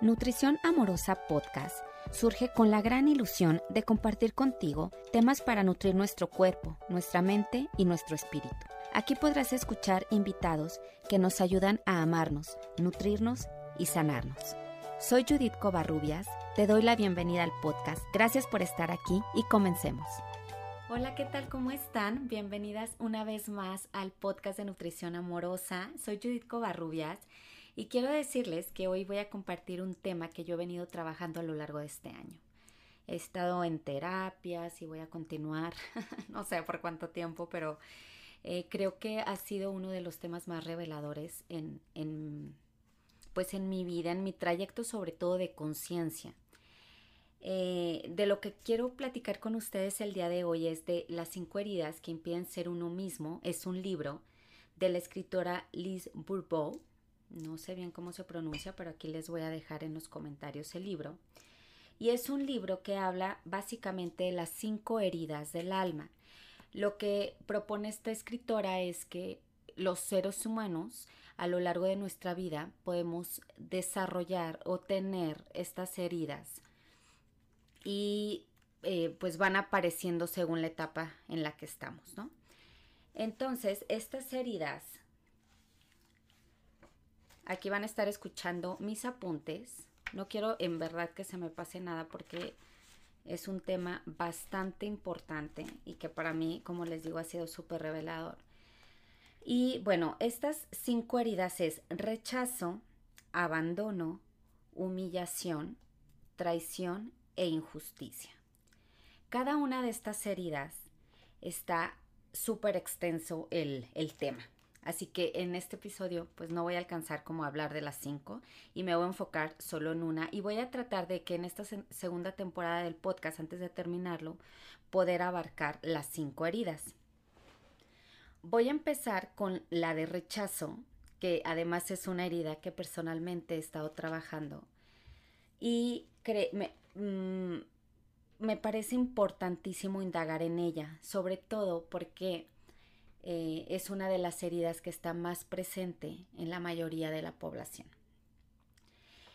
Nutrición Amorosa Podcast surge con la gran ilusión de compartir contigo temas para nutrir nuestro cuerpo, nuestra mente y nuestro espíritu. Aquí podrás escuchar invitados que nos ayudan a amarnos, nutrirnos y sanarnos. Soy Judith Covarrubias, te doy la bienvenida al podcast. Gracias por estar aquí y comencemos. Hola, ¿qué tal? ¿Cómo están? Bienvenidas una vez más al podcast de Nutrición Amorosa. Soy Judith Covarrubias y quiero decirles que hoy voy a compartir un tema que yo he venido trabajando a lo largo de este año. He estado en terapias y voy a continuar, no sé por cuánto tiempo, pero eh, creo que ha sido uno de los temas más reveladores en, pues en mi vida, en mi trayecto sobre todo de conciencia. Eh, de lo que quiero platicar con ustedes el día de hoy es de Las cinco heridas que impiden ser uno mismo. Es un libro de la escritora Liz Bourbeau no sé bien cómo se pronuncia, pero aquí les voy a dejar en los comentarios el libro. Y es un libro que habla básicamente de las cinco heridas del alma. Lo que propone esta escritora es que los seres humanos a lo largo de nuestra vida podemos desarrollar o tener estas heridas y eh, pues van apareciendo según la etapa en la que estamos, ¿no? Entonces, estas heridas Aquí van a estar escuchando mis apuntes. No quiero en verdad que se me pase nada porque es un tema bastante importante y que para mí, como les digo, ha sido súper revelador. Y bueno, estas cinco heridas es rechazo, abandono, humillación, traición e injusticia. Cada una de estas heridas está súper extenso el, el tema. Así que en este episodio pues no voy a alcanzar como a hablar de las cinco y me voy a enfocar solo en una y voy a tratar de que en esta segunda temporada del podcast antes de terminarlo poder abarcar las cinco heridas. Voy a empezar con la de rechazo, que además es una herida que personalmente he estado trabajando y me, mm, me parece importantísimo indagar en ella, sobre todo porque eh, es una de las heridas que está más presente en la mayoría de la población.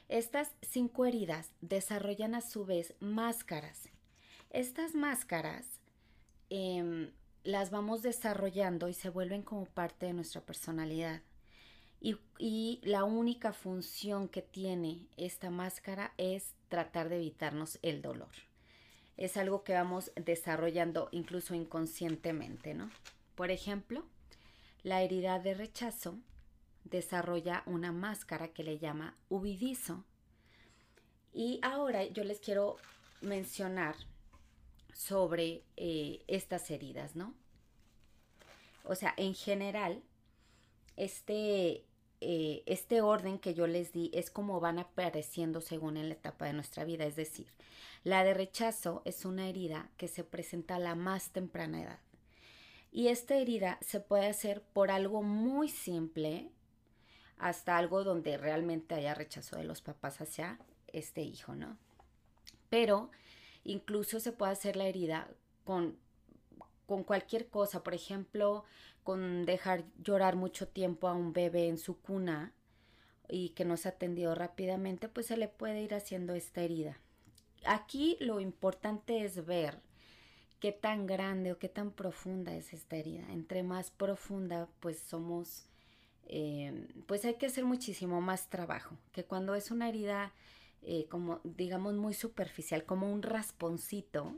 Estas cinco heridas desarrollan a su vez máscaras. Estas máscaras em, las vamos desarrollando y se vuelven como parte de nuestra personalidad. Y, y, la única función que tiene esta máscara es tratar de evitarnos el dolor. Es algo que vamos desarrollando incluso inconscientemente, ¿no? Por ejemplo, la herida de rechazo desarrolla una máscara que le llama huidizo. Y ahora yo les quiero mencionar sobre eh, estas heridas, ¿no? O sea, en general, este, eh, este orden que yo les di es como van apareciendo según en la etapa de nuestra vida. Es decir, la de rechazo es una herida que se presenta a la más temprana edad. Y esta herida se puede hacer por algo muy simple hasta algo donde realmente haya rechazo de los papás hacia este hijo, ¿no? Pero incluso se puede hacer la herida con, con cualquier cosa, por ejemplo, con dejar llorar mucho tiempo a un bebé en su cuna y que no se atendido rápidamente, pues se le puede ir haciendo esta herida. Aquí lo importante es ver qué tan grande o qué tan profunda es esta herida. Entre más profunda, pues somos, eh, pues hay que hacer muchísimo más trabajo, que cuando es una herida eh, como, digamos, muy superficial, como un rasponcito,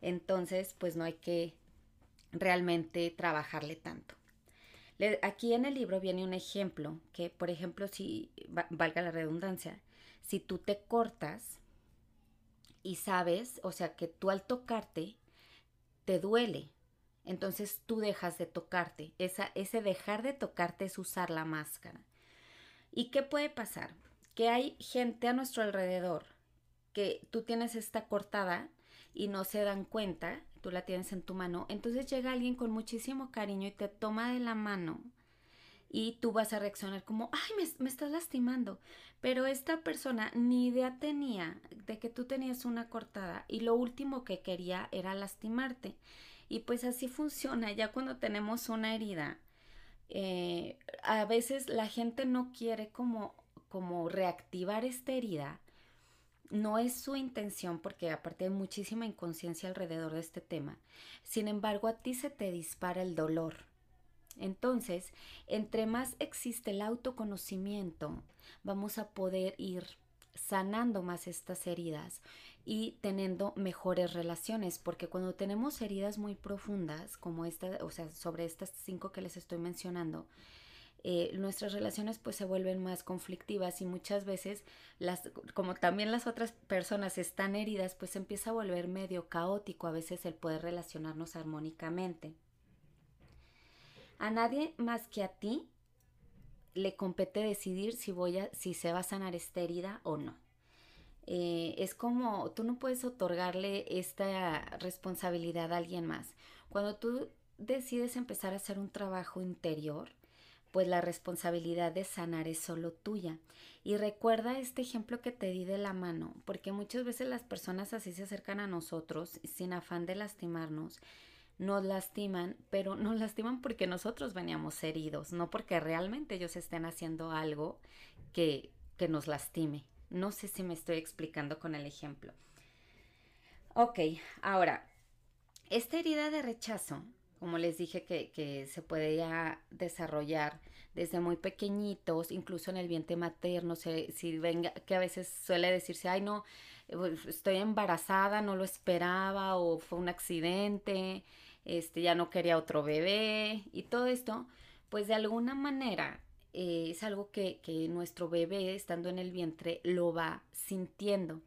entonces pues no hay que realmente trabajarle tanto. aquí en el libro viene un ejemplo que, por ejemplo, si valga la redundancia, si tú te cortas y sabes, o sea, que tú al tocarte te duele. Entonces tú dejas de tocarte. Esa, ese dejar de tocarte es usar la máscara. ¿Y qué puede pasar? Que hay gente a nuestro alrededor que tú tienes esta cortada y no se dan cuenta, tú la tienes en tu mano, entonces llega alguien con muchísimo cariño y te toma de la mano y tú vas a reaccionar como, ay, me, me, estás lastimando. Pero esta persona ni idea tenía de que tú tenías una cortada y lo último que quería era lastimarte. Y pues así funciona, ya cuando tenemos una herida, eh, a veces la gente no quiere como como reactivar esta herida, no es su intención porque aparte hay muchísima inconsciencia alrededor de este tema. Sin embargo, a ti se te dispara el dolor. Entonces, entre más existe el autoconocimiento, vamos a poder ir sanando más estas heridas y teniendo mejores relaciones, porque cuando tenemos heridas muy profundas, como esta, o sea, sobre estas cinco que les estoy mencionando, eh, nuestras relaciones pues se vuelven más conflictivas y muchas veces las como también las otras personas están heridas pues empieza a volver medio caótico a veces el poder relacionarnos armónicamente a nadie más que a ti le compete decidir si voy a si se va a sanar esta herida o no eh, es como tú no puedes otorgarle esta responsabilidad a alguien más cuando tú decides empezar a hacer un trabajo interior pues la responsabilidad de sanar es solo tuya. Y recuerda este ejemplo que te di de la mano, porque muchas veces las personas así se acercan a nosotros sin afán de lastimarnos, nos lastiman, pero nos lastiman porque nosotros veníamos heridos, no porque realmente ellos estén haciendo algo que, que nos lastime. No sé si me estoy explicando con el ejemplo. Ok, ahora, esta herida de rechazo como les dije, que, que se ya desarrollar desde muy pequeñitos, incluso en el vientre materno, si venga, que a veces suele decirse, ay no, pues, estoy embarazada, no lo esperaba, o fue un accidente, este, ya no quería otro bebé, y todo esto, pues de alguna manera eh, es algo que, que nuestro bebé, estando en el vientre, lo va sintiendo.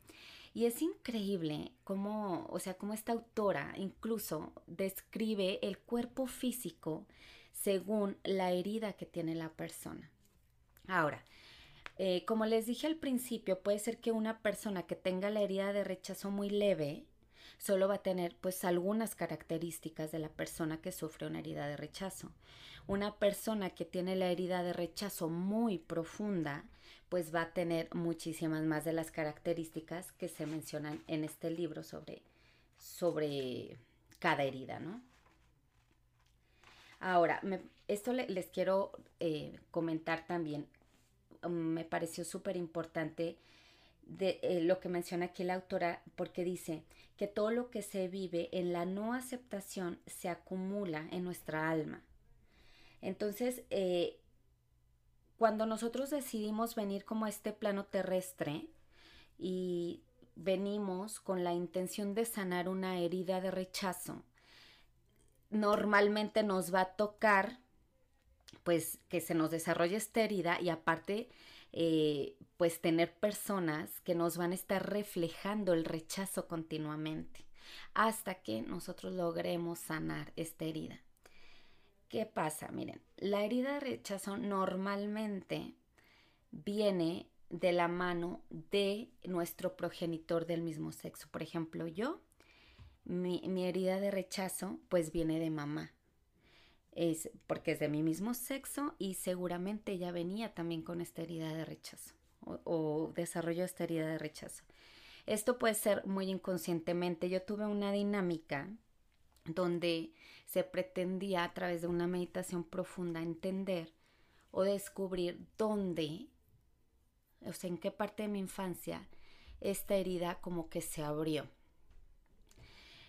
Y es increíble cómo, o sea, cómo esta autora incluso describe el cuerpo físico según la herida que tiene la persona. Ahora, eh, como les dije al principio, puede ser que una persona que tenga la herida de rechazo muy leve solo va a tener pues algunas características de la persona que sufre una herida de rechazo. Una persona que tiene la herida de rechazo muy profunda pues va a tener muchísimas más de las características que se mencionan en este libro sobre, sobre cada herida, ¿no? Ahora, esto les quiero eh, comentar también, mm, me pareció súper importante de eh, lo que menciona aquí la autora, porque dice que todo lo que se vive en la no aceptación se acumula en nuestra alma. Entonces, eh, cuando nosotros decidimos venir como a este plano terrestre y venimos con la intención de sanar una herida de rechazo, normalmente nos va a tocar pues que se nos desarrolle esta herida y aparte eh, pues tener personas que nos van a estar reflejando el rechazo continuamente hasta que nosotros logremos sanar esta herida. ¿Qué pasa? Miren, la herida de rechazo normalmente viene de la mano de nuestro progenitor del mismo sexo. Por ejemplo, yo, mi, herida de rechazo, pues viene de mamá. Es porque es de mi mismo sexo y seguramente ella venía también con esta herida de rechazo o, o desarrolló esta herida de rechazo. Esto puede ser muy inconscientemente. Yo tuve una dinámica donde se pretendía a través de una meditación profunda entender o descubrir dónde, o sea, en qué parte de mi infancia esta herida como que se abrió.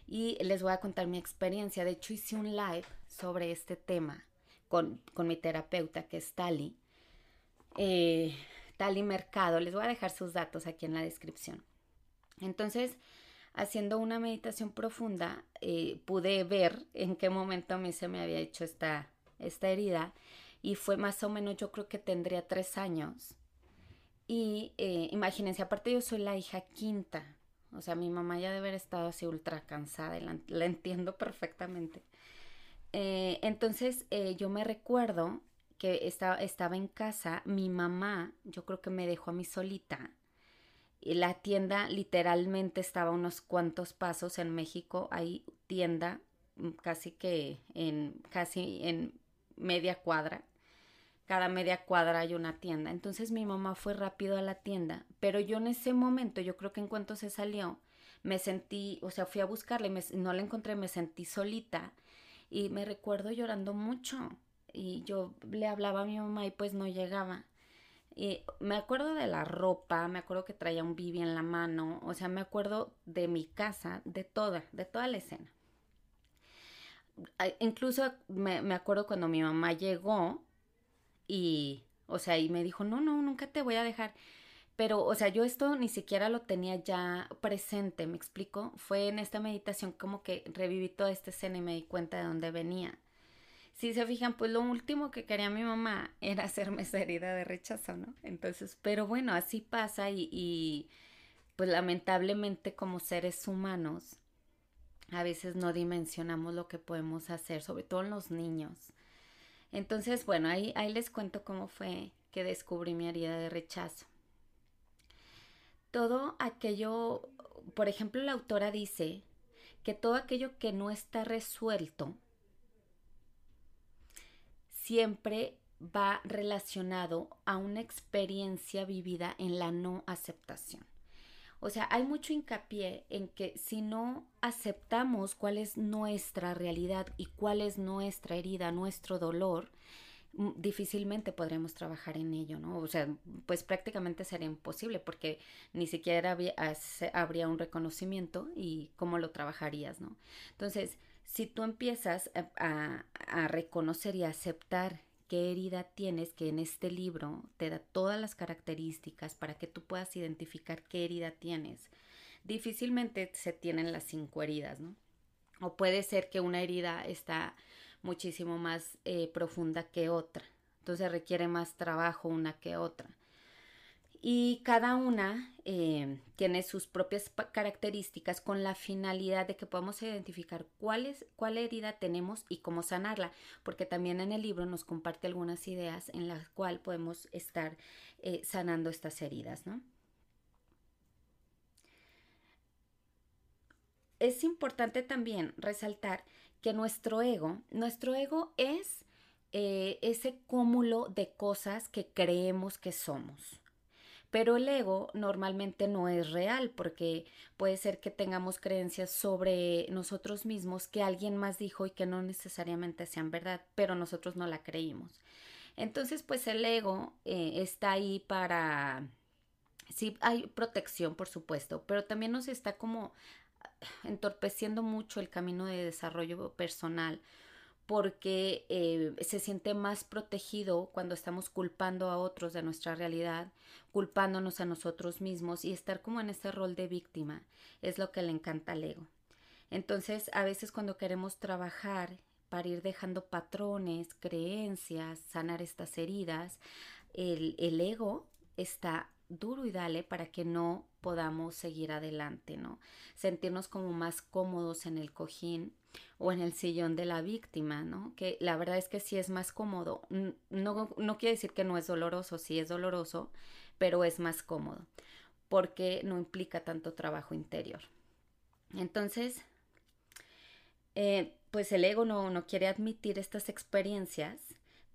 Y les voy a contar mi experiencia. De hecho, hice un live sobre este tema con, mi terapeuta, que es Tali. Eh, Tali Mercado. Les voy a dejar sus datos aquí en la descripción. Entonces, haciendo una meditación profunda, eh, pude ver en qué momento a mí se me había hecho esta, esta herida y fue más o menos, yo creo que tendría tres años. Y eh, imagínense, aparte yo soy la hija quinta, o sea, mi mamá ya debe haber estado así ultra cansada y la, entiendo perfectamente. Eh, entonces yo me recuerdo que estaba, estaba en casa, mi mamá, yo creo que me dejó a mí solita la tienda literalmente estaba unos cuantos pasos en México, hay tienda mm, casi que en casi en media cuadra. Cada media cuadra hay una tienda. Entonces mi mamá fue rápido a la tienda, pero yo en ese momento, yo creo que en cuanto se salió, me sentí, o sea, fui a buscarle, no la encontré, me sentí solita y me recuerdo llorando mucho y yo le hablaba a mi mamá y pues no llegaba. Y me acuerdo de la ropa, me acuerdo que traía un bibi en la mano, o sea, me acuerdo de mi casa, de toda, de toda la escena. Incluso me, me acuerdo cuando mi mamá llegó y, o sea, y me dijo, no, no, nunca te voy a dejar. Pero, o sea, yo esto ni siquiera lo tenía ya presente, ¿me explico? Fue en esta meditación como que reviví toda esta escena y me di cuenta de dónde venía si se fijan, pues lo último que quería mi mamá era hacerme esa herida de rechazo, ¿no? Entonces, pero bueno, así pasa y, y pues lamentablemente como seres humanos a veces no dimensionamos lo que podemos hacer, sobre todo en los niños. Entonces, bueno, ahí, les cuento cómo fue que descubrí mi herida de rechazo. Todo aquello, por ejemplo, la autora dice que todo aquello que no está resuelto siempre va relacionado a una experiencia vivida en la no aceptación. O sea, hay mucho hincapié en que si no aceptamos cuál es nuestra realidad y cuál es nuestra herida, nuestro dolor, mm, difícilmente podremos trabajar en ello, ¿no? O sea, pues prácticamente sería imposible porque ni siquiera habría un reconocimiento y cómo lo trabajarías, ¿no? Entonces, si tú empiezas a, reconocer y aceptar qué herida tienes, que en este libro te da todas las características para que tú puedas identificar qué herida tienes, difícilmente se tienen las cinco heridas, ¿no? O puede ser que una herida está muchísimo más eh, profunda que otra, entonces requiere más trabajo una que otra y cada una eh, tiene sus propias características con la finalidad de que podamos identificar cuál, es, cuál herida tenemos y cómo sanarla, porque también en el libro nos comparte algunas ideas en las cuales podemos estar eh, sanando estas heridas, ¿no? Es importante también resaltar que nuestro ego, nuestro ego es eh, ese cúmulo de cosas que creemos que somos. Pero el ego normalmente no es real porque puede ser que tengamos creencias sobre nosotros mismos que alguien más dijo y que no necesariamente sean verdad, pero nosotros no la creímos. Entonces, pues el ego eh, está ahí para... Sí, hay protección, por supuesto, pero también nos está como entorpeciendo mucho el camino de desarrollo personal porque eh, se siente más protegido cuando estamos culpando a otros de nuestra realidad, culpándonos a nosotros mismos y estar como en ese rol de víctima es lo que le encanta al ego. Entonces, a veces cuando queremos trabajar para ir dejando patrones, creencias, sanar estas heridas, el, el ego está duro y dale para que no podamos seguir adelante, ¿no? Sentirnos como más cómodos en el cojín o en el sillón de la víctima, ¿no? Que la verdad es que sí es más cómodo. No, no quiere decir que no es doloroso, sí es doloroso, pero es más cómodo porque no implica tanto trabajo interior. Entonces, eh, pues el ego no, no quiere admitir estas experiencias,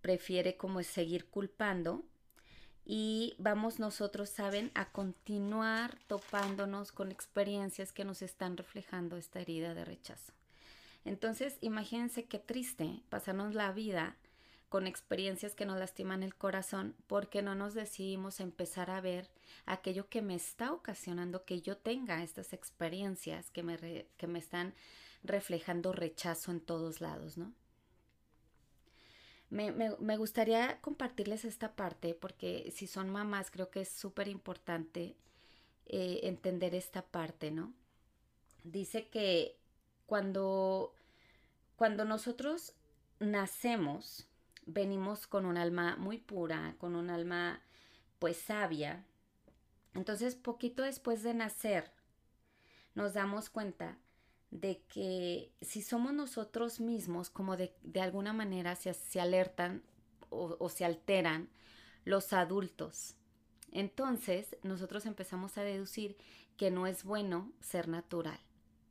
prefiere como seguir culpando y vamos nosotros, saben, a continuar topándonos con experiencias que nos están reflejando esta herida de rechazo. Entonces, imagínense qué triste pasarnos la vida con experiencias que nos lastiman el corazón porque no nos decidimos empezar a ver aquello que me está ocasionando que yo tenga estas experiencias que me, que me están reflejando rechazo en todos lados, ¿no? Me, me, gustaría compartirles esta parte porque si son mamás creo que es súper importante eh, entender esta parte, ¿no? Dice que cuando, cuando nosotros nacemos, venimos con un alma muy pura, con un alma pues sabia. Entonces, poquito después de nacer, nos damos cuenta de que si somos nosotros mismos, como de, alguna manera se, se alertan o, o se alteran los adultos. Entonces nosotros empezamos a deducir que no es bueno ser natural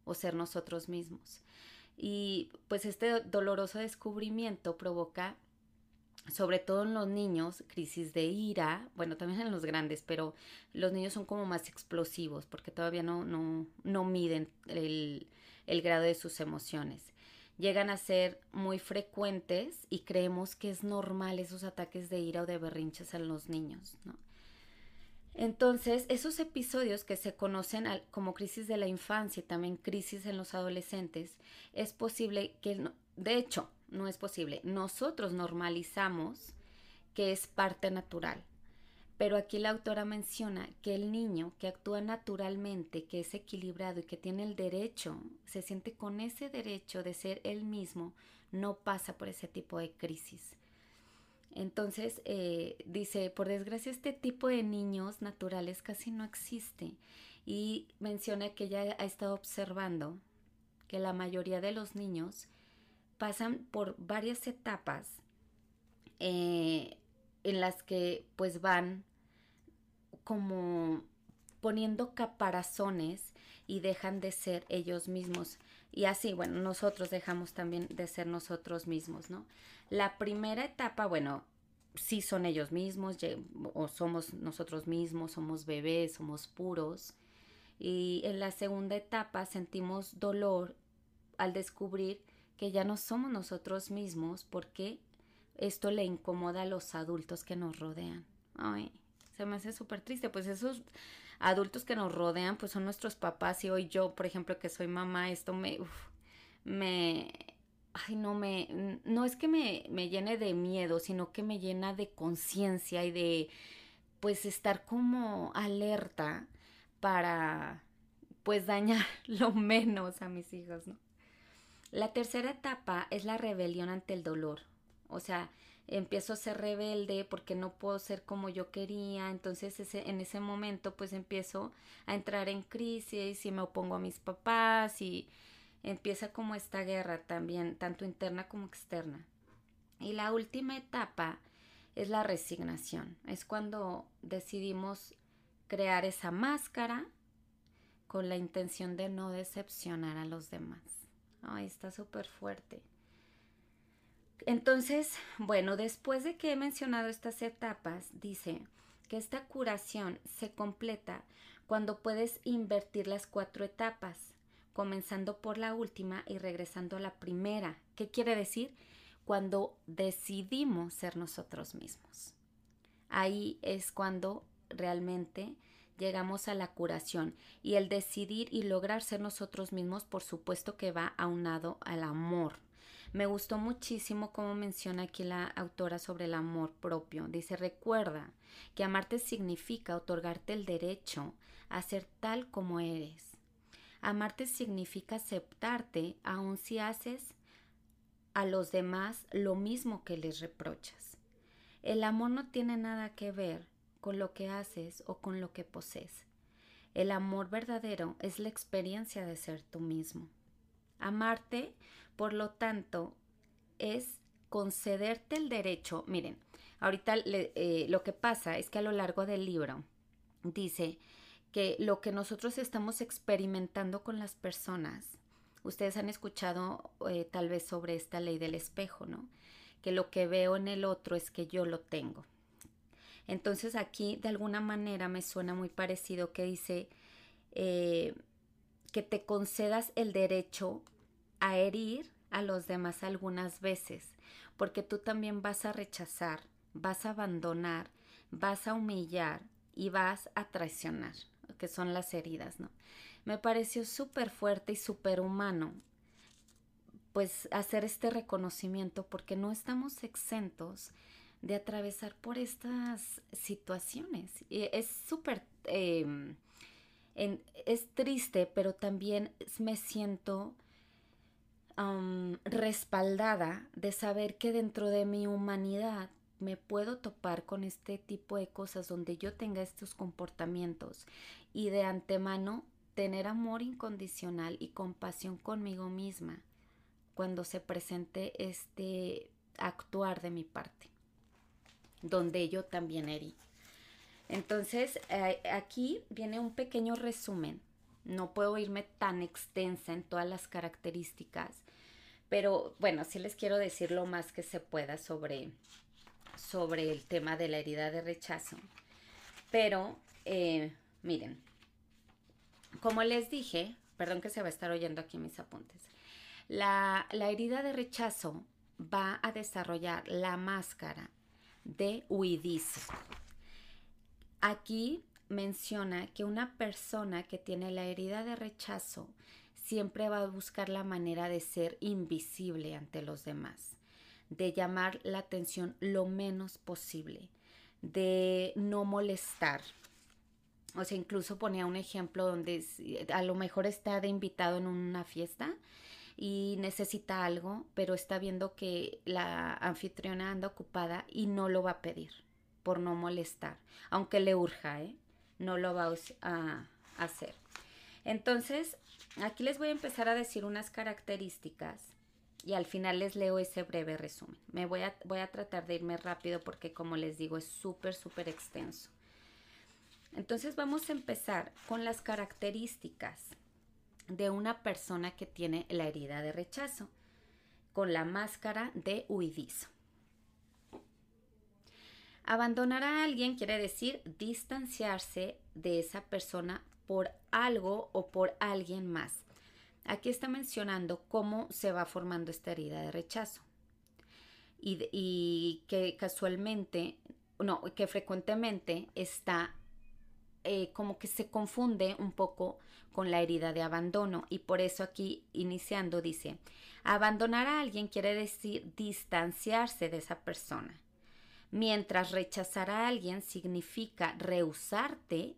o ser nosotros mismos. Y pues este doloroso descubrimiento provoca, sobre todo en los niños, crisis de ira, bueno, también en los grandes, pero los niños son como más explosivos porque todavía no, no, no miden el, el grado de sus emociones. llegan a ser muy frecuentes y creemos que es normal esos ataques de ira o de berrinches en los niños, ¿no? Entonces, esos episodios que se conocen como crisis de la infancia y también crisis en los adolescentes, es posible que, de hecho, no es posible, nosotros normalizamos que es parte natural. Pero aquí la autora menciona que el niño que actúa naturalmente, que es equilibrado y que tiene el derecho, se siente con ese derecho de ser él mismo, no pasa por ese tipo de crisis. Entonces, eh, dice, por desgracia este tipo de niños naturales casi no existe. Y menciona que ella ha estado observando que la mayoría de los niños pasan por varias etapas eh, en las que pues van como poniendo caparazones y dejan de ser ellos mismos. Y así, bueno, nosotros dejamos también de ser nosotros mismos, ¿no? La primera etapa, bueno, sí son ellos mismos, o somos nosotros mismos, somos bebés, somos puros. Y en la segunda etapa sentimos dolor al descubrir que ya no somos nosotros mismos porque esto le incomoda a los adultos que nos rodean. Ay, se me hace súper triste. Pues esos adultos que nos rodean, pues son nuestros papás. Y hoy yo, por ejemplo, que soy mamá, esto me, me, ay, no me, no es que me, me llene de miedo, sino que me llena de conciencia y de, pues, estar como alerta para, pues, dañar lo menos a mis hijos, ¿no? La tercera etapa es la rebelión ante el dolor. O sea, empiezo a ser rebelde porque no puedo ser como yo quería, entonces ese, en ese momento pues empiezo a entrar en crisis y me opongo a mis papás y empieza como esta guerra también, tanto interna como externa. Y la última etapa es la resignación, es cuando decidimos crear esa máscara con la intención de no decepcionar a los demás. Ay, está súper fuerte. Entonces, bueno, después de que he mencionado estas etapas, dice que esta curación se completa cuando puedes invertir las cuatro etapas, comenzando por la última y regresando a la primera. ¿Qué quiere decir? Cuando decidimos ser nosotros mismos. Ahí es cuando realmente llegamos a la curación y el decidir y lograr ser nosotros mismos, por supuesto que va aunado al amor me gustó muchísimo cómo menciona aquí la autora sobre el amor propio. Dice, recuerda que amarte significa otorgarte el derecho a ser tal como eres. Amarte significa aceptarte aun si haces a los demás lo mismo que les reprochas. El amor no tiene nada que ver con lo que haces o con lo que posees. El amor verdadero es la experiencia de ser tú mismo. Amarte por lo tanto, es concederte el derecho. Miren, ahorita eh, lo que pasa es que a lo largo del libro dice que lo que nosotros estamos experimentando con las personas, ustedes han escuchado eh, tal vez sobre esta ley del espejo, ¿no? Que lo que veo en el otro es que yo lo tengo. Entonces aquí de alguna manera me suena muy parecido que dice eh, que te concedas el derecho a herir a los demás algunas veces, porque tú también vas a rechazar, vas a abandonar, vas a humillar y vas a traicionar, que son las heridas, ¿no? Me pareció súper fuerte y súper humano, pues hacer este reconocimiento, porque no estamos exentos de atravesar por estas situaciones. Y es súper... Em, es triste, pero también me siento respaldada de saber que dentro de mi humanidad me puedo topar con este tipo de cosas donde yo tenga estos comportamientos y de antemano tener amor incondicional y compasión conmigo misma cuando se presente este actuar de mi parte, donde yo también herí. Entonces, eh, aquí viene un pequeño resumen. No puedo irme tan extensa en todas las características, pero bueno, sí les quiero decir lo más que se pueda sobre, sobre el tema de la herida de rechazo. Pero, eh, miren, como les dije, perdón que se va a estar oyendo aquí mis apuntes. La, la herida de rechazo va a desarrollar la máscara de huidizo. Aquí menciona que una persona que tiene la herida de rechazo siempre va a buscar la manera de ser invisible ante los demás, de llamar la atención lo menos posible, de no molestar. O sea, incluso ponía un ejemplo donde a lo mejor está de invitado en una fiesta y necesita algo, pero está viendo que la anfitriona anda ocupada y no lo va a pedir por no molestar, aunque le urja, ¿eh? no lo va a hacer. Entonces, aquí les voy a empezar a decir unas características y al final les leo ese breve resumen. Me voy a, voy a tratar de irme rápido porque como les digo es súper, súper extenso. Entonces vamos a empezar con las características de una persona que tiene la herida de rechazo, con la máscara de huidizo. Abandonar a alguien quiere decir distanciarse de esa persona por algo o por alguien más. Aquí está mencionando cómo se va formando esta herida de rechazo. Y, que casualmente, no, que frecuentemente está eh, como que se confunde un poco con la herida de abandono. Y por eso aquí iniciando dice, abandonar a alguien quiere decir distanciarse de esa persona, mientras rechazar a alguien significa rehusarte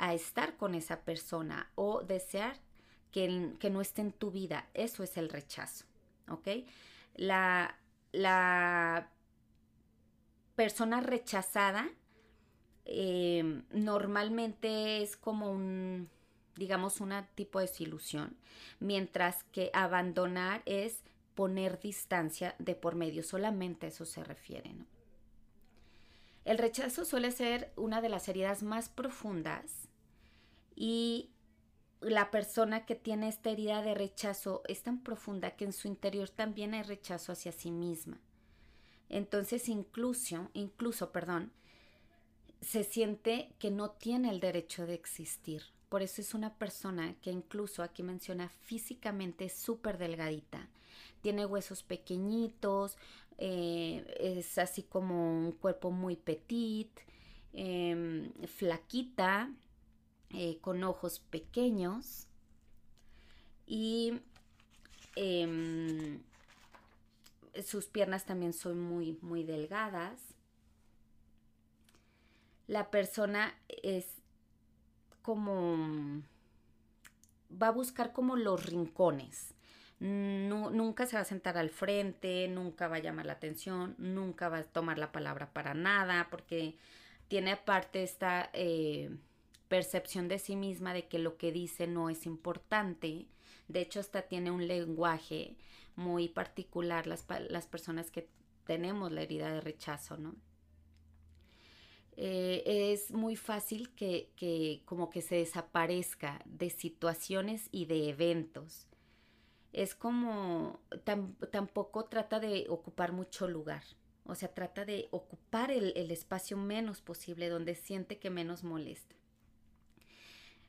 a estar con esa persona o desear que, que no esté en tu vida. Eso es el rechazo, ¿ok? La, la persona rechazada eh, normalmente es como un, digamos, un tipo de desilusión, mientras que abandonar es poner distancia de por medio, solamente eso se refiere. El rechazo suele ser una de las heridas más profundas y la persona que tiene esta herida de rechazo es tan profunda que en su interior también hay rechazo hacia sí misma. Entonces incluso, incluso, perdón, se siente que no tiene el derecho de existir. Por eso es una persona que incluso aquí menciona físicamente súper delgadita. Tiene huesos pequeñitos, eh, es así como un cuerpo muy petit, em, flaquita, eh, con ojos pequeños y em, sus piernas también son muy, muy delgadas. La persona es como, va a buscar como los rincones. nunca se va a sentar al frente, nunca va a llamar la atención, nunca va a tomar la palabra para nada, porque tiene aparte esta eh, percepción de sí misma de que lo que dice no es importante. De hecho, hasta tiene un lenguaje muy particular las, las personas que tenemos la herida de rechazo, ¿no? Eh, es muy fácil que, que, como que se desaparezca de situaciones y de eventos. Es como tampoco trata de ocupar mucho lugar. O sea, trata de ocupar el, el espacio menos posible donde siente que menos molesta.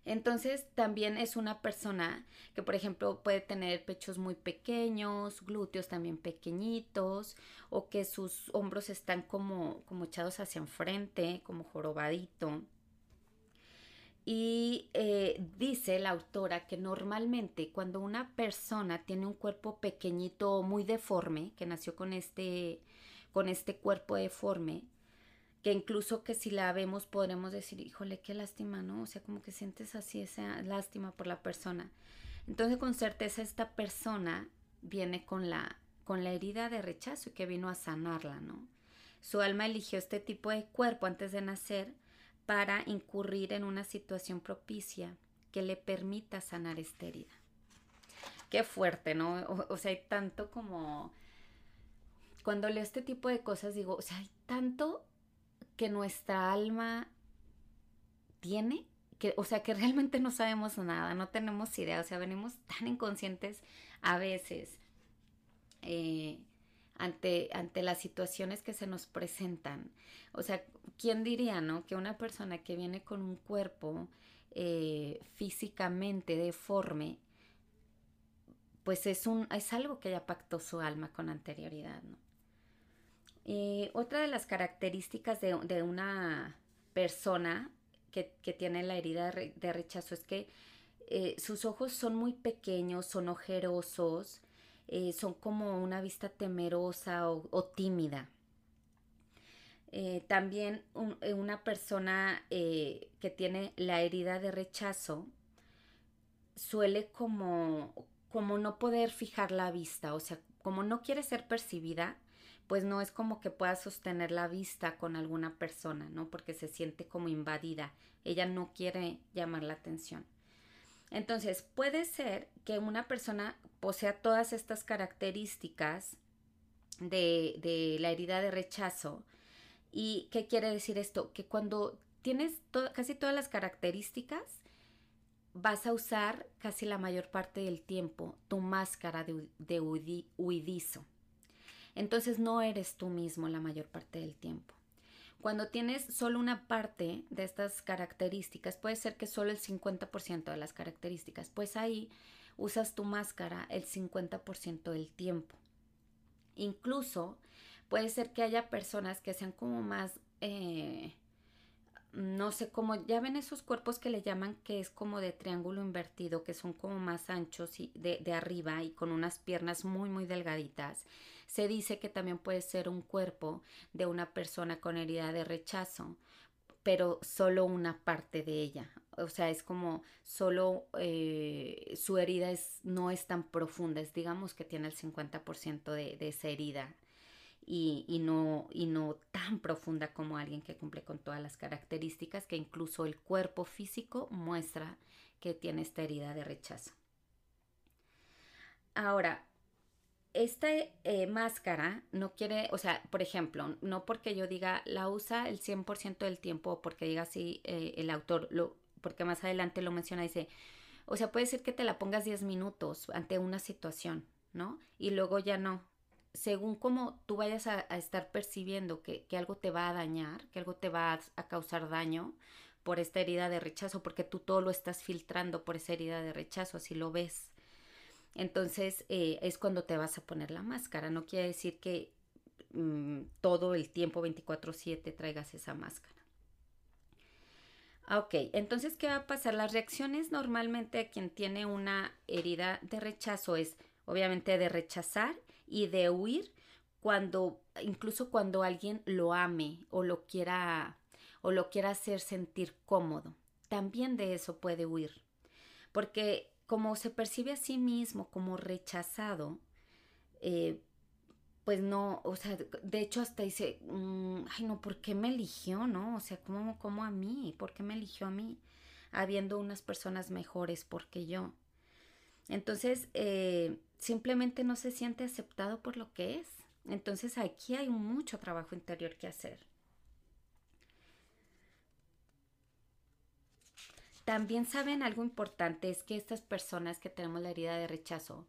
Entonces también es una persona que, por ejemplo, puede tener pechos muy pequeños, glúteos también pequeñitos, o que sus hombros están como, como echados hacia enfrente, como jorobadito. Y eh, dice la autora que normalmente cuando una persona tiene un cuerpo pequeñito muy deforme, que nació con este, con este cuerpo deforme, que incluso que si la vemos podremos decir, híjole, qué lástima, ¿no? O sea, como que sientes así esa lástima por la persona. Entonces, con certeza esta persona viene con la, con la herida de rechazo y que vino a sanarla, ¿no? Su alma eligió este tipo de cuerpo antes de nacer para incurrir en una situación propicia que le permita sanar esta herida. Qué fuerte, ¿no? O, o sea, hay tanto como... Cuando leo este tipo de cosas digo, o sea, hay tanto que nuestra alma tiene, que, o sea, que realmente no sabemos nada, no tenemos idea, o sea, venimos tan inconscientes a veces eh, ante, ante las situaciones que se nos presentan. O sea, ¿quién diría, no? Que una persona que viene con un cuerpo eh, físicamente deforme pues es, un, es algo que ya pactó su alma con anterioridad, ¿no? Y otra de las características de, una persona que, tiene la herida de rechazo es que eh, sus ojos son muy pequeños, son ojerosos, eh, son como una vista temerosa o, tímida. Eh, también una persona que tiene la herida de rechazo suele como, como no poder fijar la vista, o sea, como no quiere ser percibida, pues no es como que pueda sostener la vista con alguna persona, ¿no? Porque se siente como invadida. Ella no quiere llamar la atención. Entonces, puede ser que una persona posea todas estas características de, de la herida de rechazo. ¿Y qué quiere decir esto? Que cuando tienes casi todas las características, vas a usar casi la mayor parte del tiempo tu máscara de, de huidizo. Entonces no eres tú mismo la mayor parte del tiempo. Cuando tienes solo una parte de estas características, puede ser que solo el 50% de las características, pues ahí usas tu máscara el 50% del tiempo. Incluso puede ser que haya personas que sean como más eh, no sé cómo, ya ven esos cuerpos que le llaman que es como de triángulo invertido, que son como más anchos y de, de, arriba y con unas piernas muy, muy delgaditas. Se dice que también puede ser un cuerpo de una persona con herida de rechazo, pero solo una parte de ella. O sea, es como solo eh, su herida es, no es tan profunda, es digamos que tiene el 50% de, de esa herida y, no, y no tan profunda como alguien que cumple con todas las características que incluso el cuerpo físico muestra que tiene esta herida de rechazo. Ahora, esta eh, máscara no quiere, o sea, por ejemplo, no porque yo diga la usa el 100% del tiempo o porque diga así eh, el autor, lo, porque más adelante lo menciona, dice, o sea, puede ser que te la pongas 10 minutos ante una situación, ¿no? Y luego ya no, según como tú vayas a, estar percibiendo que, algo te va a dañar, que algo te va a, causar daño por esta herida de rechazo, porque tú todo lo estás filtrando por esa herida de rechazo, así lo ves. Entonces eh, es cuando te vas a poner la máscara. No quiere decir que mm, todo el tiempo 24/7 traigas esa máscara. Ok, entonces, ¿qué va a pasar? Las reacciones normalmente a quien tiene una herida de rechazo es obviamente de rechazar y de huir cuando, incluso cuando alguien lo ame o lo quiera o lo quiera hacer sentir cómodo. También de eso puede huir. Porque como se percibe a sí mismo como rechazado, eh, pues no, o sea, de hecho hasta dice, mm, ay no, ¿por qué me eligió, no? O sea, ¿cómo, ¿cómo a mí? ¿Por qué me eligió a mí? Habiendo unas personas mejores porque yo. Entonces, eh, simplemente no se siente aceptado por lo que es. Entonces aquí hay mucho trabajo interior que hacer. También saben algo importante, es que estas personas que tenemos la herida de rechazo,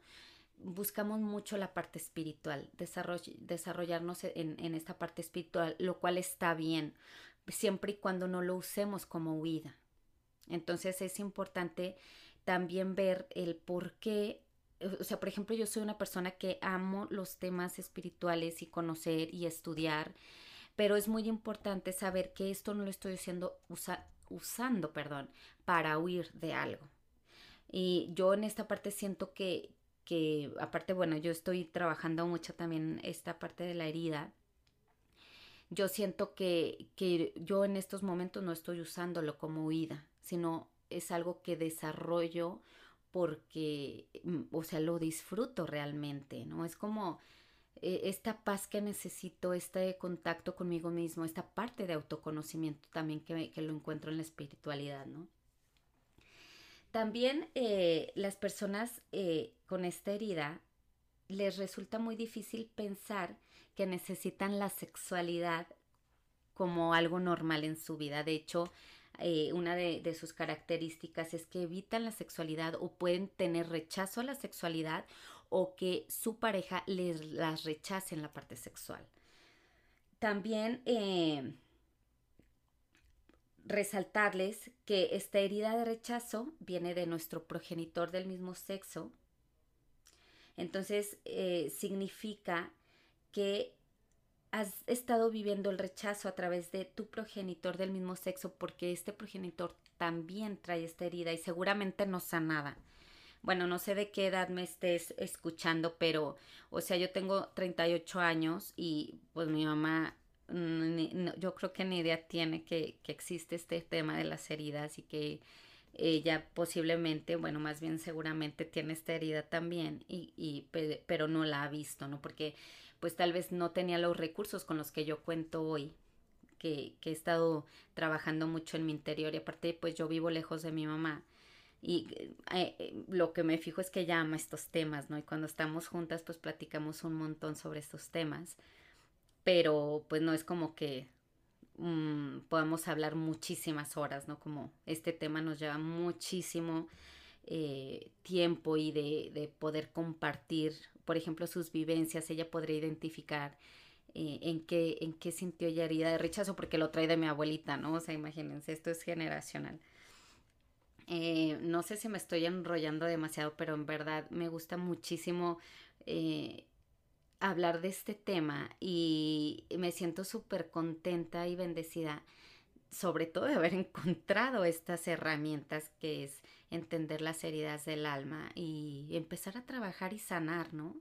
buscamos mucho la parte espiritual, desarrollarnos en, en, esta parte espiritual, lo cual está bien, siempre y cuando no lo usemos como huida. Entonces es importante también ver el por qué o sea, por ejemplo, yo soy una persona que amo los temas espirituales y conocer y estudiar, pero es muy importante saber que esto no lo estoy haciendo, usando, perdón, para huir de algo. Y yo en esta parte siento que, que, aparte, bueno, yo estoy trabajando mucho también esta parte de la herida. Yo siento que, que yo en estos momentos no estoy usándolo como huida, sino es algo que desarrollo porque, mm, o sea, lo disfruto realmente, ¿no? Es como eh, esta paz que necesito, este contacto conmigo mismo, esta parte de autoconocimiento también que, lo encuentro en la espiritualidad, ¿no? También eh, las personas eh, con esta herida les resulta muy difícil pensar que necesitan la sexualidad como algo normal en su vida. De hecho, eh, una de, sus características es que evitan la sexualidad o pueden tener rechazo a la sexualidad o que su pareja les las rechace en la parte sexual. También eh, resaltarles que esta herida de rechazo viene de nuestro progenitor del mismo sexo Entonces, eh, significa que has estado viviendo el rechazo a través de tu progenitor del mismo sexo porque este progenitor también trae esta herida y seguramente no sanada. Bueno, no sé de qué edad me estés escuchando, pero, o sea, yo tengo 38 años y pues mi mamá, mm, yo creo que ni idea tiene que, que existe este tema de las heridas y que ella posiblemente, bueno, más bien seguramente tiene esta herida también, y, pero no la ha visto, ¿no? Porque pues tal vez no tenía los recursos con los que yo cuento hoy, que, que he estado trabajando mucho en mi interior y aparte pues yo vivo lejos de mi mamá y eh, eh, lo que me fijo es que ella ama estos temas, ¿no? Y cuando estamos juntas pues platicamos un montón sobre estos temas, pero pues no es como que Mm, podemos hablar muchísimas horas, ¿no? Como este tema nos lleva muchísimo eh, tiempo y de, de, poder compartir, por ejemplo, sus vivencias, ella podría identificar eh, en, qué, en qué sintió ella herida de rechazo, porque lo trae de mi abuelita, ¿no? O sea, imagínense, esto es generacional. Eh, no sé si me estoy enrollando demasiado, pero en verdad me gusta muchísimo hablar de este tema y me siento súper contenta y bendecida, sobre todo de haber encontrado estas herramientas que es entender las heridas del alma y empezar a trabajar y sanar, ¿no?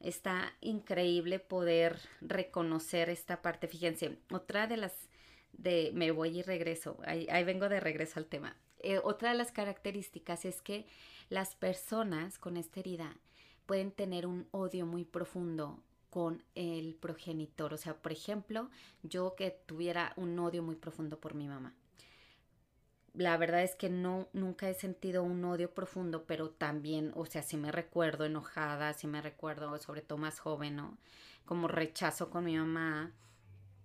Está increíble poder reconocer esta parte. Fíjense, otra de las de me voy y regreso, ahí, vengo de regreso al tema. Eh, otra de las características es que las personas con esta herida pueden tener un odio muy profundo con el progenitor. O sea, por ejemplo, yo que tuviera un odio muy profundo por mi mamá. La verdad es que no, nunca he sentido un odio profundo, pero también, o sea, si me recuerdo enojada, si me recuerdo, sobre todo más joven, ¿no? Como rechazo con mi mamá.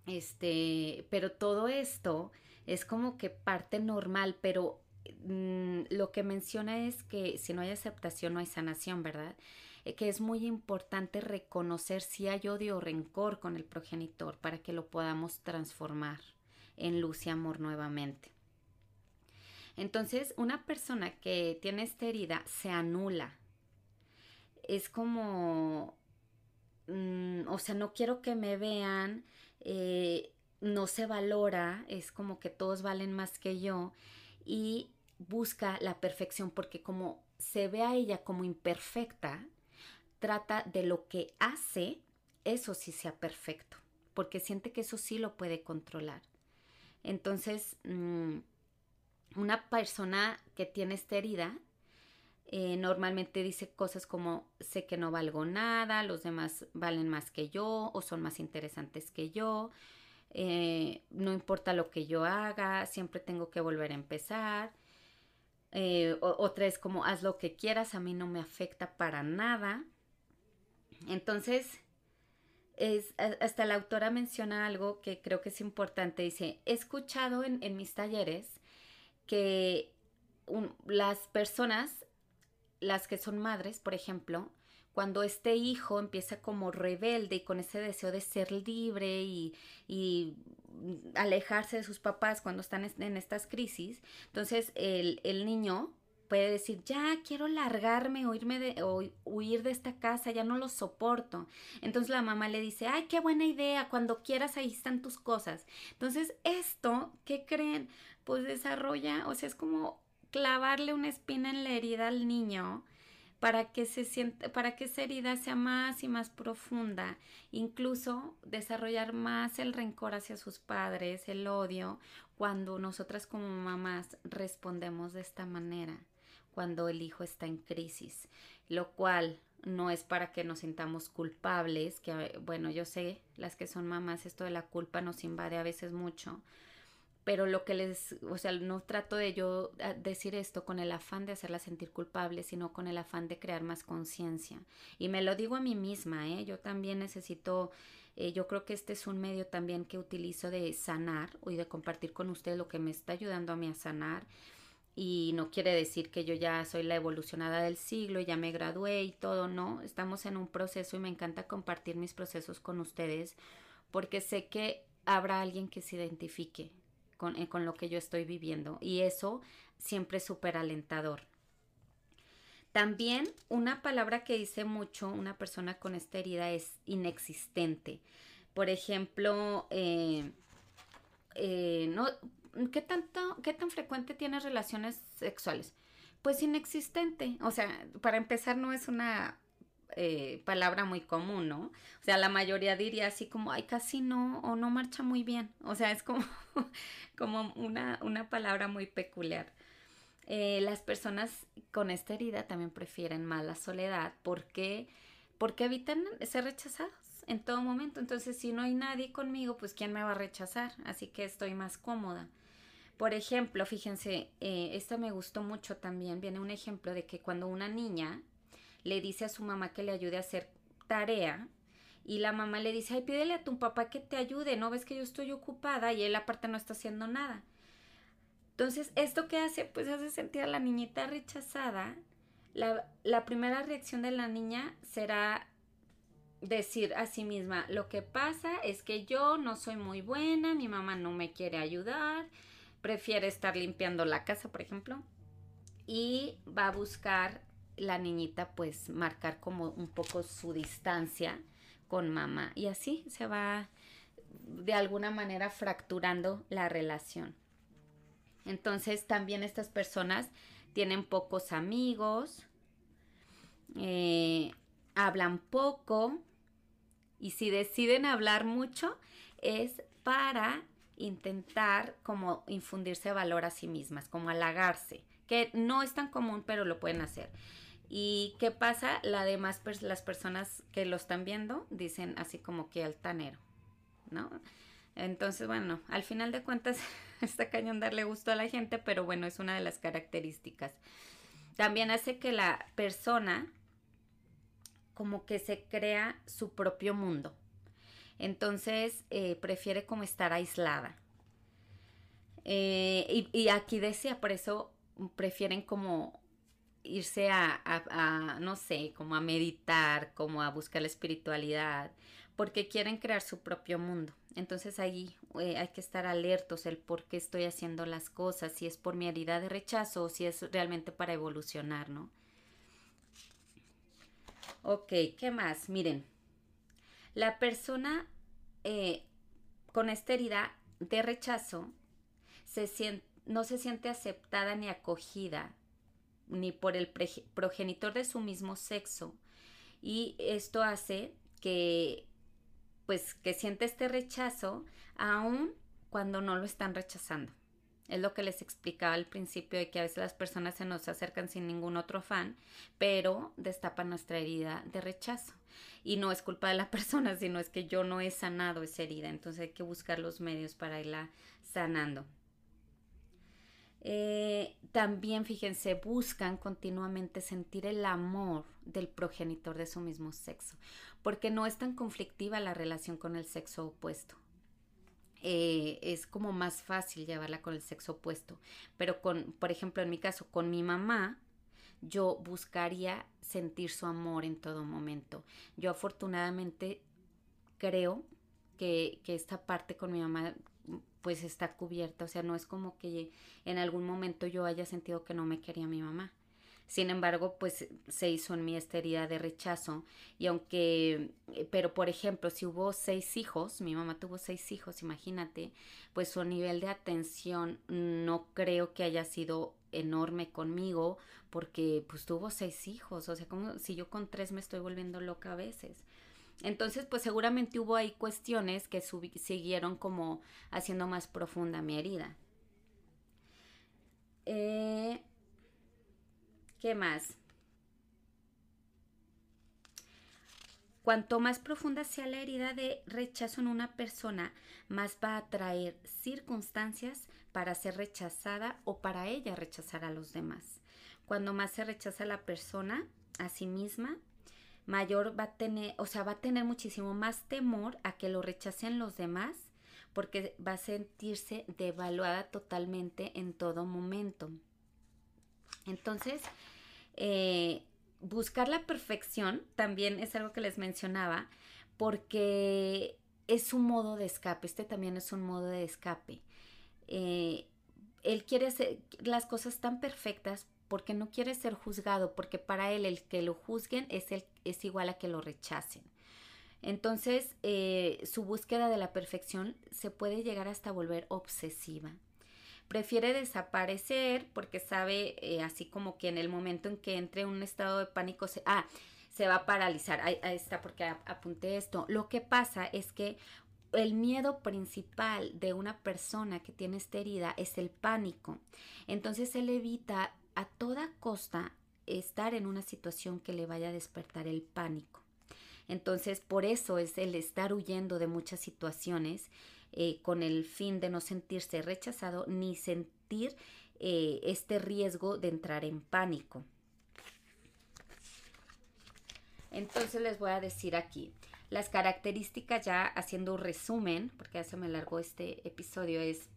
Este, pero todo esto es como que parte normal, pero mm, lo que menciona es que si no hay aceptación, no hay sanación, ¿verdad? Eh, que es muy importante reconocer si hay odio o rencor con el progenitor para que lo podamos transformar en luz y amor nuevamente. Entonces, una persona que tiene esta herida se anula. Es como, mm, o sea, no quiero que me vean, eh, no se valora, es como que todos valen más que yo y busca la perfección porque como se ve a ella como imperfecta, trata de lo que hace, eso sí sea perfecto, porque siente que eso sí lo puede controlar. Entonces, mm, una persona que tiene esta herida eh, normalmente dice cosas como sé que no valgo nada, los demás valen más que yo o son más interesantes que yo, eh, no importa lo que yo haga, siempre tengo que volver a empezar. Eh, otra es como haz lo que quieras, a mí no me afecta para nada. Entonces, es, hasta la autora menciona algo que creo que es importante. Dice, he escuchado en, mis talleres que las personas, las que son madres, por ejemplo, cuando este hijo empieza como rebelde y con ese deseo de ser libre y, alejarse de sus papás cuando están en estas crisis, entonces el niño puede decir, ya quiero largarme o, irme de, o huir de esta casa, ya no lo soporto. Entonces la mamá le dice, ay, qué buena idea, cuando quieras ahí están tus cosas. Entonces esto, ¿qué creen? Pues desarrolla, o sea, es como clavarle una espina en la herida al niño para que se sienta, para que esa herida sea más y más profunda, incluso desarrollar más el rencor hacia sus padres, el odio, cuando nosotras como mamás respondemos de esta manera cuando el hijo está en crisis, lo cual no es para que nos sintamos culpables, que bueno, yo sé, las que son mamás, esto de la culpa nos invade a veces mucho, pero lo que les, o sea, no trato de yo ah, decir esto con el afán de hacerla sentir culpable, sino con el afán de crear más conciencia. Y me lo digo a mí misma, ¿eh? Yo también necesito, eh, yo creo que este es un medio también que utilizo de sanar y de compartir con usted lo que me está ayudando a mí a sanar y no quiere decir que yo ya soy la evolucionada del siglo y ya me gradué y todo, no, estamos en un proceso y me encanta compartir mis procesos con ustedes porque sé que habrá alguien que se identifique con, eh, con lo que yo estoy viviendo y eso siempre es súper alentador. También una palabra que dice mucho una persona con esta herida es inexistente. Por ejemplo, eh, eh, no, ¿qué, tanto, ¿qué tan frecuente tienes relaciones sexuales? Pues inexistente. O sea, para empezar no es una eh, palabra muy común, ¿no? O sea, la mayoría diría así como, ay, casi no, o no marcha muy bien. O sea, es como, como una, una palabra muy peculiar. Eh, las personas con esta herida también prefieren más la soledad porque, porque evitan ser rechazados en todo momento. Entonces, si no hay nadie conmigo, pues ¿quién me va a rechazar? Así que estoy más cómoda. Por ejemplo, fíjense, eh, esta me gustó mucho también. Viene un ejemplo de que cuando una niña le dice a su mamá que le ayude a hacer tarea y la mamá le dice, ay, pídele a tu papá que te ayude, no ves que yo estoy ocupada y él aparte no está haciendo nada. Entonces, ¿esto qué hace? Pues hace sentir a la niñita rechazada. La, la primera reacción de la niña será decir a sí misma, lo que pasa es que yo no soy muy buena, mi mamá no me quiere ayudar, prefiere estar limpiando la casa, por ejemplo, y va a buscar la niñita pues marcar como un poco su distancia con mamá y así se va de alguna manera fracturando la relación. Entonces también estas personas tienen pocos amigos, eh, hablan poco y si deciden hablar mucho es para intentar como infundirse valor a sí mismas, como halagarse, que no es tan común pero lo pueden hacer. ¿Y qué pasa? La demás las personas que lo están viendo dicen así como que altanero, ¿no? Entonces, bueno, al final de cuentas está cañón darle gusto a la gente, pero bueno, es una de las características. También hace que la persona como que se crea su propio mundo. Entonces, eh, prefiere como estar aislada. Eh, y, aquí decía, por eso prefieren como irse a, no sé, como a meditar, como a buscar la espiritualidad, porque quieren crear su propio mundo. Entonces ahí eh, hay que estar alertos el por qué estoy haciendo las cosas, si es por mi herida de rechazo o si es realmente para evolucionar, ¿no? Ok, ¿qué más? Miren, la persona eh, con esta herida de rechazo no se siente aceptada ni acogida ni por el progenitor de su mismo sexo. Y esto hace que, pues, que siente este rechazo aun cuando no lo están rechazando. Es lo que les explicaba al principio de que a veces las personas se nos acercan sin ningún otro fan, pero destapan nuestra herida de rechazo. Y no es culpa de la persona, sino es que yo no he sanado esa herida. Entonces hay que buscar los medios para irla sanando. Eh, también, fíjense, buscan continuamente sentir el amor del progenitor de su mismo sexo, porque no es tan conflictiva la relación con el sexo opuesto. Eh, es como más fácil llevarla con el sexo opuesto. Pero con, por ejemplo, en mi caso, con mi mamá, yo buscaría sentir su amor en todo momento. Yo afortunadamente creo que, que esta parte con mi mamá pues está cubierta, o sea, no es como que en algún momento yo haya sentido que no me quería mi mamá. Sin embargo, pues se hizo en mí esta herida de rechazo y aunque, eh, pero por ejemplo, si hubo seis hijos, mi mamá tuvo seis hijos, imagínate, pues su nivel de atención no creo que haya sido enorme conmigo porque pues tuvo seis hijos, o sea, como si yo con tres me estoy volviendo loca a veces. Entonces, pues seguramente hubo ahí cuestiones que siguieron como haciendo más profunda mi herida. Eh, ¿Qué más? Cuanto más profunda sea la herida de rechazo en una persona, más va a traer circunstancias para ser rechazada o para ella rechazar a los demás. Cuando más se rechaza a la persona a sí misma, mayor va a tener, o sea, va a tener muchísimo más temor a que lo rechacen los demás porque va a sentirse devaluada totalmente en todo momento. Entonces, eh, buscar la perfección también es algo que les mencionaba porque es un modo de escape, este también es un modo de escape. Eh, él quiere hacer las cosas tan perfectas porque no quiere ser juzgado, porque para él el que lo juzguen es, igual a que lo rechacen. Entonces, eh, su búsqueda de la perfección se puede llegar hasta volver obsesiva. Prefiere desaparecer porque sabe, eh, así como que en el momento en que entre en un estado de pánico, se, ah, se va a paralizar. Ahí, está porque apunté esto. Lo que pasa es que el miedo principal de una persona que tiene esta herida es el pánico. Entonces él evita a toda costa estar en una situación que le vaya a despertar el pánico. Entonces, por eso es el estar huyendo de muchas situaciones eh, con el fin de no sentirse rechazado ni sentir eh, este riesgo de entrar en pánico. Entonces les voy a decir aquí, las características ya haciendo un resumen, porque ya se me largó este episodio, es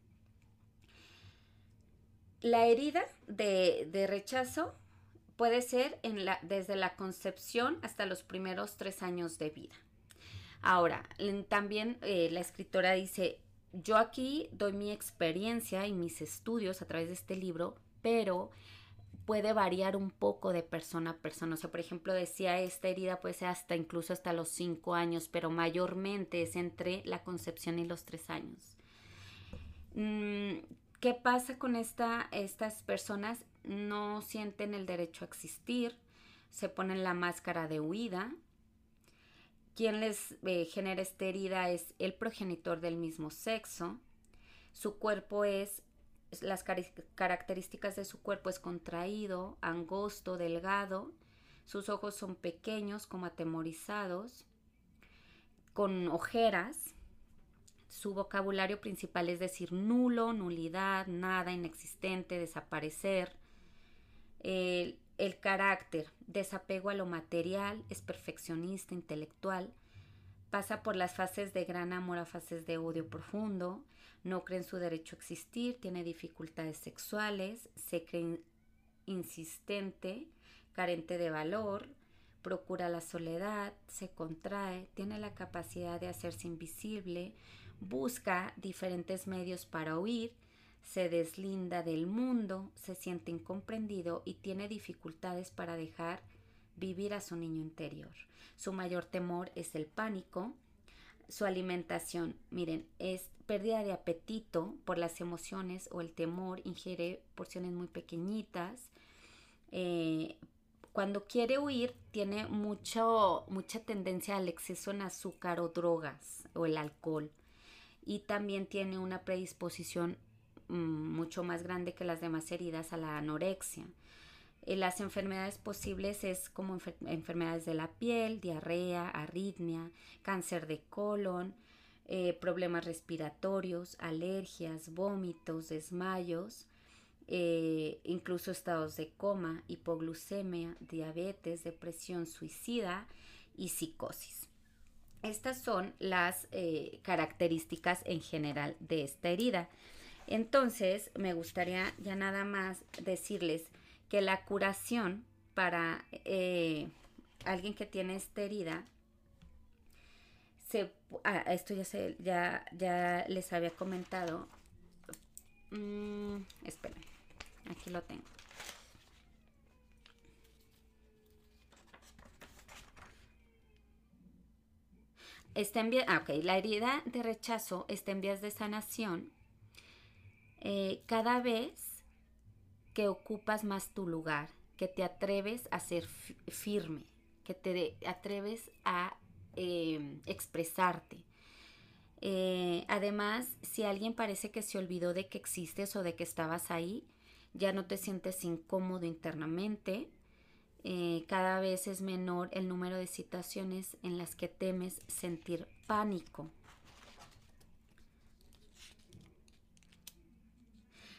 la herida de, rechazo puede ser desde la concepción hasta los primeros tres años de vida. Ahora, también eh, la escritora dice, yo aquí doy mi experiencia y mis estudios a través de este libro, pero puede variar un poco de persona a persona. O sea, por ejemplo, decía, esta herida puede ser hasta incluso hasta los cinco años, pero mayormente es entre la concepción y los tres años. Mm, ¿Qué pasa con esta, estas personas? No sienten el derecho a existir, se ponen la máscara de huida. Quien les eh, genera esta herida es el progenitor del mismo sexo. Su cuerpo es, las características de su cuerpo es contraído, angosto, delgado. Sus ojos son pequeños, como atemorizados, con ojeras su vocabulario principal es decir nulo, nulidad, nada, inexistente, desaparecer. El, el carácter, desapego a lo material, es perfeccionista, intelectual, pasa por las fases de gran amor a fases de odio profundo, no cree en su derecho a existir, tiene dificultades sexuales, se cree insistente, carente de valor, procura la soledad, se contrae, tiene la capacidad de hacerse invisible, busca diferentes medios para huir, se deslinda del mundo, se siente incomprendido y tiene dificultades para dejar vivir a su niño interior. Su mayor temor es el pánico. Su alimentación, miren, es pérdida de apetito por las emociones o el temor, ingiere porciones muy pequeñitas. Eh, cuando quiere huir, tiene mucho, mucha tendencia al exceso en azúcar o drogas o el alcohol y también tiene una predisposición mucho más grande que las demás heridas a la anorexia. Eh, las enfermedades posibles es como enfermedades de la piel, diarrea, arritmia, cáncer de colon, eh, problemas respiratorios, alergias, vómitos, desmayos, eh, incluso estados de coma, hipoglucemia, diabetes, depresión suicida y psicosis. Estas son las características en general de esta herida. Entonces, me gustaría ya nada más decirles que la curación para eh, alguien que tiene esta herida, se, ah, esto ya, se, ya, ya les había comentado. Mm, esperen, aquí lo tengo. está en ah, la herida de rechazo está en vías de sanación eh, cada vez que ocupas más tu lugar, que te atreves a ser firme, que te atreves a em, expresarte. Eh, además, si alguien parece que se olvidó de que existes o de que estabas ahí, ya no te sientes incómodo internamente, eh, cada vez es menor el número de situaciones en las que temes sentir pánico.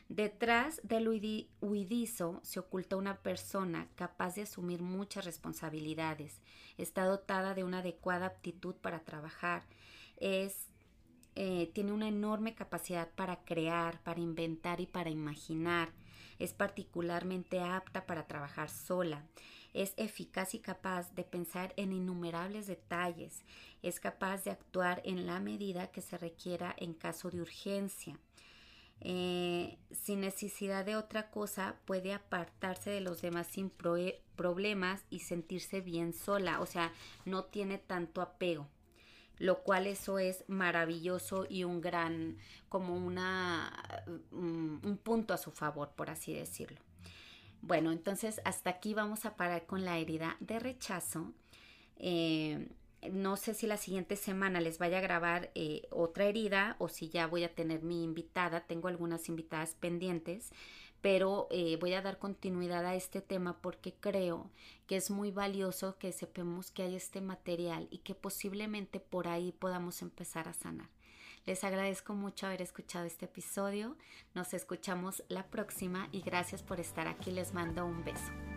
Detrás del huidizo se oculta una persona capaz de asumir muchas responsabilidades, está dotada de una adecuada aptitud para trabajar, es, eh, tiene una enorme capacidad para crear, para inventar y para imaginar, es particularmente apta para trabajar sola, es eficaz y capaz de pensar en innumerables detalles, es capaz de actuar en la medida que se requiera en caso de urgencia. Eh, sin necesidad de otra cosa, puede apartarse de los demás sin problemas y sentirse bien sola, o sea, no tiene tanto apego lo cual eso es maravilloso y un gran, como una, mm, un punto a su favor, por así decirlo. Bueno, entonces hasta aquí vamos a parar con la herida de rechazo. Eh, no sé si la siguiente semana les vaya a grabar eh, otra herida o si ya voy a tener mi invitada. Tengo algunas invitadas pendientes, pero eh, voy a dar continuidad a este tema porque creo que es muy valioso que sepamos que hay este material y que posiblemente por ahí podamos empezar a sanar. Les agradezco mucho haber escuchado este episodio. Nos escuchamos la próxima y gracias por estar aquí. Les mando un beso.